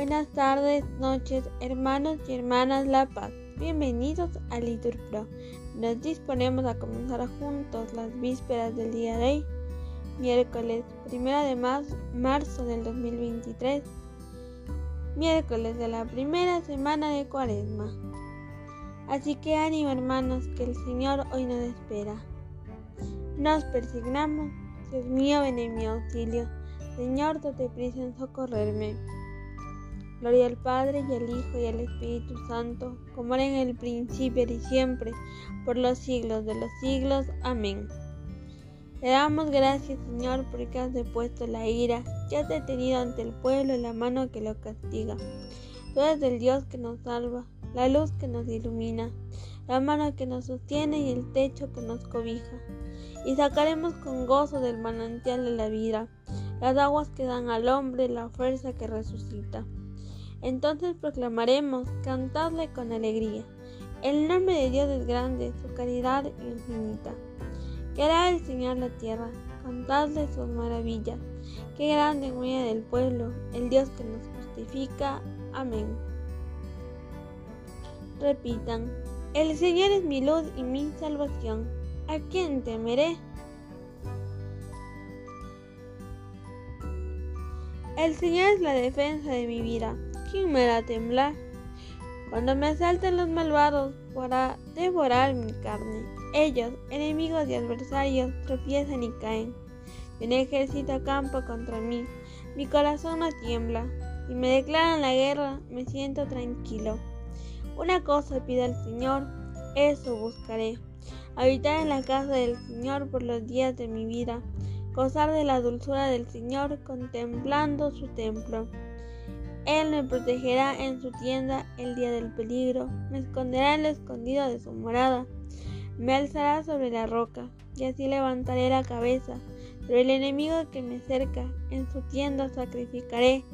Buenas tardes, noches, hermanos y hermanas La Paz. Bienvenidos a Litur Pro. Nos disponemos a comenzar juntos las vísperas del día de hoy, miércoles 1 de marzo del 2023, miércoles de la primera semana de Cuaresma. Así que ánimo hermanos, que el Señor hoy nos espera. Nos persignamos, Dios mío, ven en mi auxilio. Señor, date prisa en socorrerme. Gloria al Padre y al Hijo y al Espíritu Santo, como era en el principio y siempre, por los siglos de los siglos. Amén. Le damos gracias, Señor, porque has depuesto la ira y has detenido ante el pueblo la mano que lo castiga. Tú eres el Dios que nos salva, la luz que nos ilumina, la mano que nos sostiene y el techo que nos cobija. Y sacaremos con gozo del manantial de la vida las aguas que dan al hombre la fuerza que resucita. Entonces proclamaremos, cantadle con alegría. El nombre de Dios es grande, su caridad infinita. Que el Señor la tierra, contadle sus maravillas. Qué grande medio del pueblo, el Dios que nos justifica. Amén. Repitan, el Señor es mi luz y mi salvación. ¿A quién temeré? El Señor es la defensa de mi vida. ¿Quién me temblar? Cuando me asalten los malvados para devorar mi carne, ellos, enemigos y adversarios, tropiezan y caen. Un ejército acampa contra mí, mi corazón no tiembla. Si me declaran la guerra, me siento tranquilo. Una cosa pido al Señor, eso buscaré. Habitar en la casa del Señor por los días de mi vida, gozar de la dulzura del Señor contemplando su templo. Él me protegerá en su tienda el día del peligro, me esconderá en lo escondido de su morada, me alzará sobre la roca, y así levantaré la cabeza sobre el enemigo que me cerca, en su tienda sacrificaré,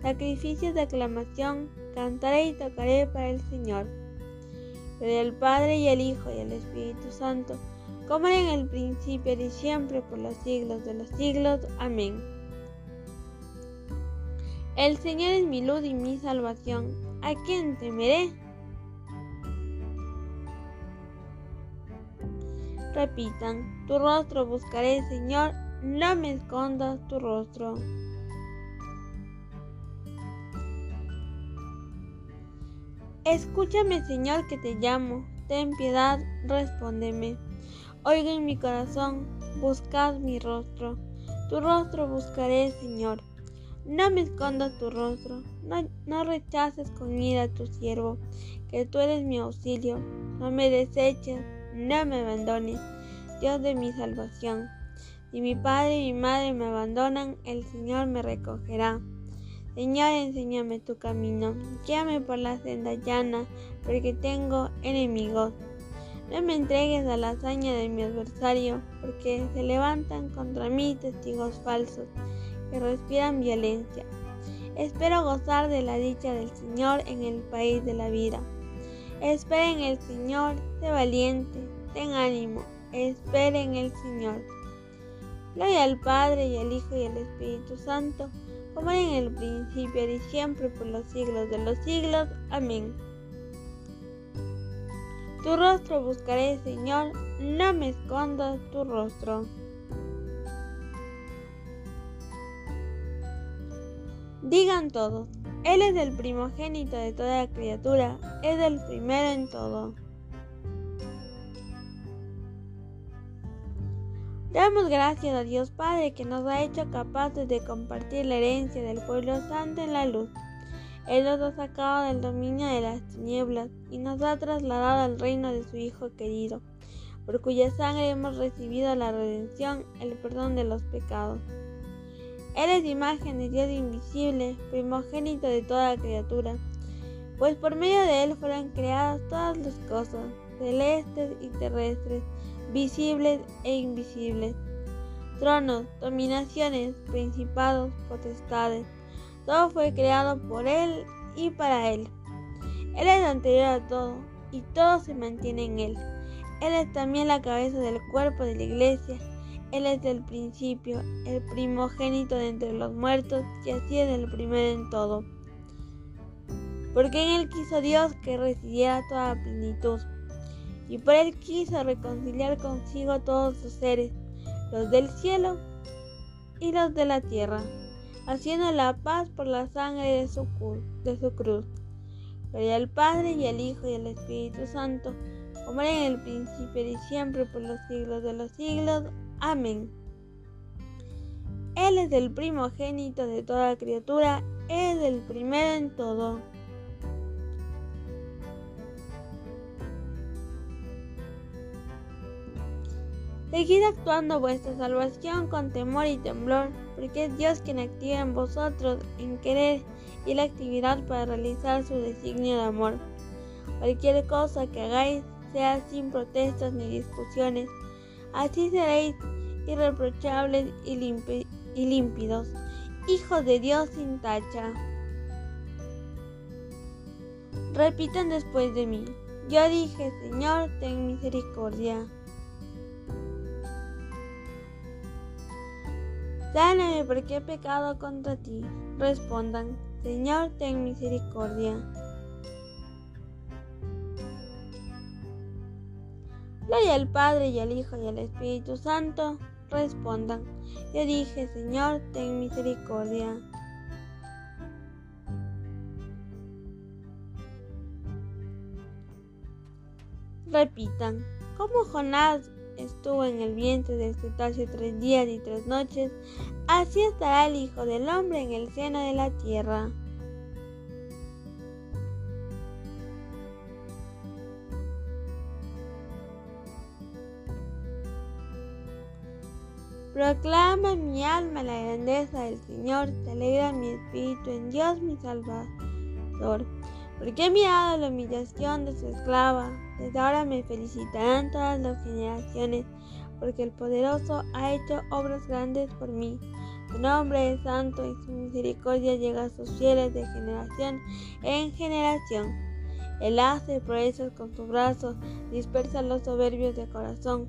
sacrificios de aclamación, cantaré y tocaré para el Señor. Gloria al Padre y al Hijo y al Espíritu Santo, como en el principio y siempre por los siglos de los siglos. Amén. El Señor es mi luz y mi salvación. ¿A quién temeré? Repitan, tu rostro buscaré, Señor, no me escondas tu rostro. Escúchame, Señor, que te llamo. Ten piedad, respóndeme. Oiga en mi corazón, buscad mi rostro. Tu rostro buscaré, Señor. No me escondas tu rostro, no, rechaces con ira tu siervo, que tú eres mi auxilio. No me deseches, no me abandones, Dios de mi salvación. Si mi padre y mi madre me abandonan, el Señor me recogerá. Señor, enséñame tu camino, guíame por la senda llana, porque tengo enemigos. No me entregues a la hazaña de mi adversario, porque se levantan contra mí testigos falsos que respiran violencia. Espero gozar de la dicha del Señor en el país de la vida. Espera en el Señor, sé valiente, ten ánimo, espera en el Señor. Gloria al Padre y al Hijo y al Espíritu Santo, como en el principio y siempre por los siglos de los siglos. Amén. Tu rostro buscaré, Señor, no me escondas tu rostro. Digan todos, Él es el primogénito de toda criatura, es el primero en todo. Damos gracias a Dios Padre que nos ha hecho capaces de compartir la herencia del pueblo santo en la luz. Él nos ha sacado del dominio de las tinieblas y nos ha trasladado al reino de su Hijo querido, por cuya sangre hemos recibido la redención, el perdón de los pecados. Él es imagen de Dios invisible, primogénito de toda criatura, pues por medio de Él fueron creadas todas las cosas, celestes y terrestres, visibles e invisibles, tronos, dominaciones, principados, potestades. Todo fue creado por Él y para Él. Él es anterior a todo y todo se mantiene en Él. Él es también la cabeza del cuerpo de la iglesia él es del principio, el primogénito de entre los muertos, y así es el primero en todo. porque en él quiso Dios que residiera toda plenitud, y por él quiso reconciliar consigo todos sus seres, los del cielo y los de la tierra, haciendo la paz por la sangre de su, cruz. Gloria al Padre y al Hijo y al Espíritu Santo, como era en el principio y siempre por los siglos de los siglos. Amén. Él es el primogénito de toda criatura, es el primero en todo. Seguid actuando vuestra salvación con temor y temblor, porque es Dios quien activa en vosotros en querer y la actividad para realizar su designio de amor. Cualquier cosa que hagáis sea sin protestas ni discusiones, así seréis irreprochables y, límpidos, hijos de Dios sin tacha. Repitan después de mí. Yo dije, Señor, ten misericordia. Sáname porque he pecado contra ti. Respondan, Señor, ten misericordia. Gloria al Padre y al Hijo y al Espíritu Santo. Respondan, yo dije, Señor, ten misericordia. Repitan, como Jonás estuvo en el vientre del cetáceo tres días y tres noches, así estará el Hijo del Hombre en el seno de la tierra. Proclama mi alma la grandeza del Señor, te alegra mi espíritu en Dios mi Salvador, porque he mirado la humillación de su esclava. Desde ahora me felicitarán todas las generaciones, porque el poderoso ha hecho obras grandes por mí. Su nombre es santo y su misericordia llega a sus fieles de generación en generación. Él hace proezas con sus brazos, dispersa los soberbios de corazón,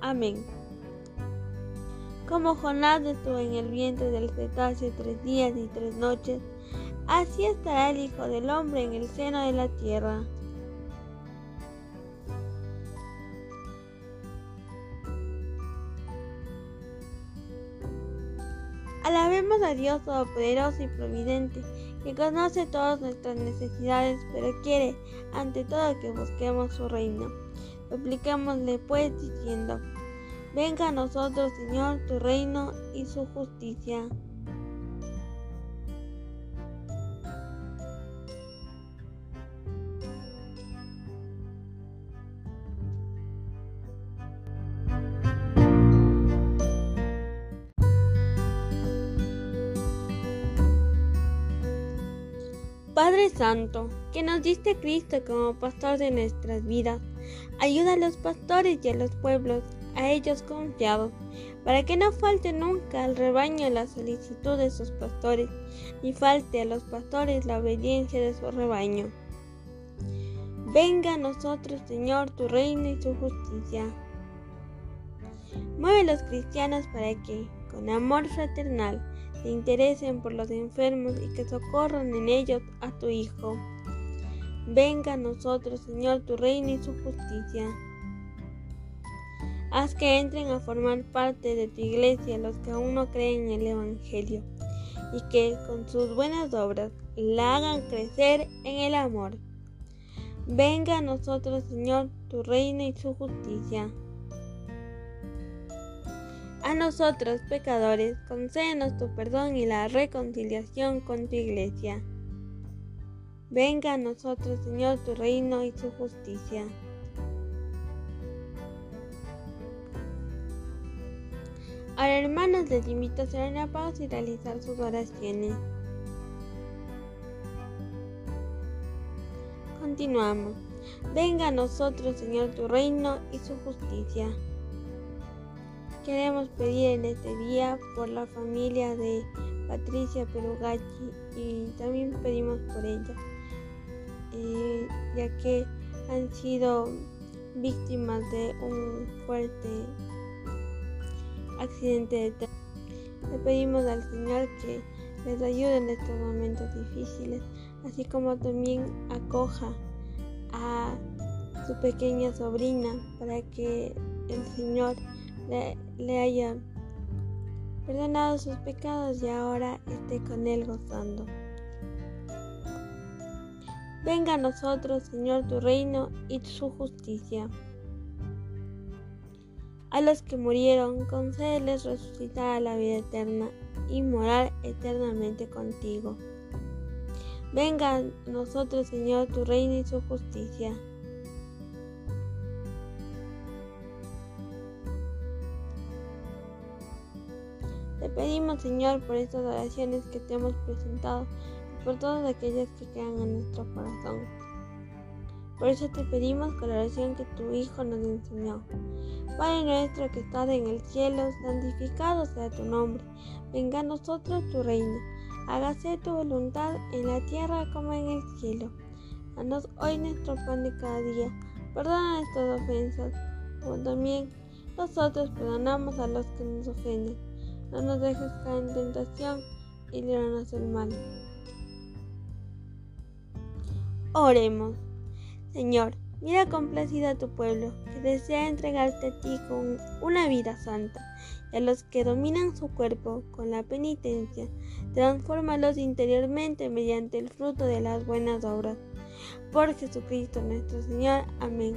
Amén. Como Jonás estuvo en el vientre del cetáceo tres días y tres noches, así estará el Hijo del Hombre en el seno de la tierra. Alabemos a Dios Todopoderoso y Providente, que conoce todas nuestras necesidades, pero quiere, ante todo, que busquemos su reino. Supliquémosle pues diciendo, venga a nosotros, Señor, tu reino y su justicia. Padre Santo, que nos diste Cristo como pastor de nuestras vidas, ayuda a los pastores y a los pueblos, a ellos confiados, para que no falte nunca al rebaño la solicitud de sus pastores, ni falte a los pastores la obediencia de su rebaño. Venga a nosotros, Señor, tu reino y tu justicia. Mueve a los cristianos para que, con amor fraternal, se interesen por los enfermos y que socorran en ellos a tu Hijo. Venga a nosotros, Señor, tu reino y su justicia. Haz que entren a formar parte de tu iglesia los que aún no creen en el Evangelio y que con sus buenas obras la hagan crecer en el amor. Venga a nosotros, Señor, tu reino y su justicia. A nosotros, pecadores, concédenos tu perdón y la reconciliación con tu iglesia. Venga a nosotros, Señor, tu reino y tu justicia. Ahora, hermanos, les invito a hacer una pausa y realizar sus oraciones. Continuamos. Venga a nosotros, Señor, tu reino y su justicia. Queremos pedir en este día por la familia de Patricia Perugachi y también pedimos por ella, eh, ya que han sido víctimas de un fuerte accidente de tránsito. Le pedimos al Señor que les ayude en estos momentos difíciles, así como también acoja a su pequeña sobrina para que el Señor le haya perdonado sus pecados y ahora esté con él gozando. Venga a nosotros, Señor, tu reino y su justicia. A los que murieron, concédeles resucitar a la vida eterna y morar eternamente contigo. Venga a nosotros, Señor, tu reino y su justicia. Te pedimos, Señor, por estas oraciones que te hemos presentado por todas aquellas que quedan en nuestro corazón. Por eso te pedimos con la oración que tu Hijo nos enseñó. Padre nuestro que estás en el cielo, santificado sea tu nombre. Venga a nosotros tu reino. Hágase tu voluntad en la tierra como en el cielo. Danos hoy nuestro pan de cada día. Perdona nuestras ofensas, como también nosotros perdonamos a los que nos ofenden. No nos dejes caer en tentación y líbranos del mal. Oremos. Señor, mira complacido a tu pueblo, que desea entregarte a ti con una vida santa, y a los que dominan su cuerpo con la penitencia, transfórmalos interiormente mediante el fruto de las buenas obras. Por Jesucristo nuestro Señor. Amén.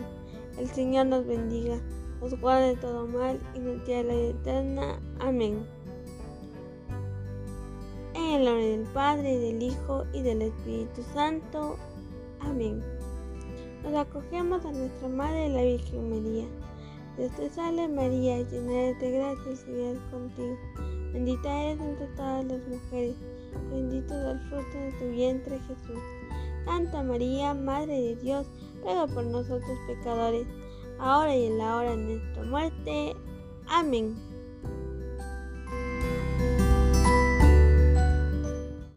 El Señor nos bendiga, nos guarde de todo mal y nos dé la eterna. Amén. En el nombre del Padre, del Hijo y del Espíritu Santo. Amén. Nos acogemos a nuestra Madre la Virgen María. Dios te salve María, llena de gracia, el Señor es contigo. Bendita eres entre todas las mujeres, bendito es el fruto de tu vientre Jesús. Santa María, Madre de Dios, ruega por nosotros pecadores, ahora y en la hora de nuestra muerte. Amén.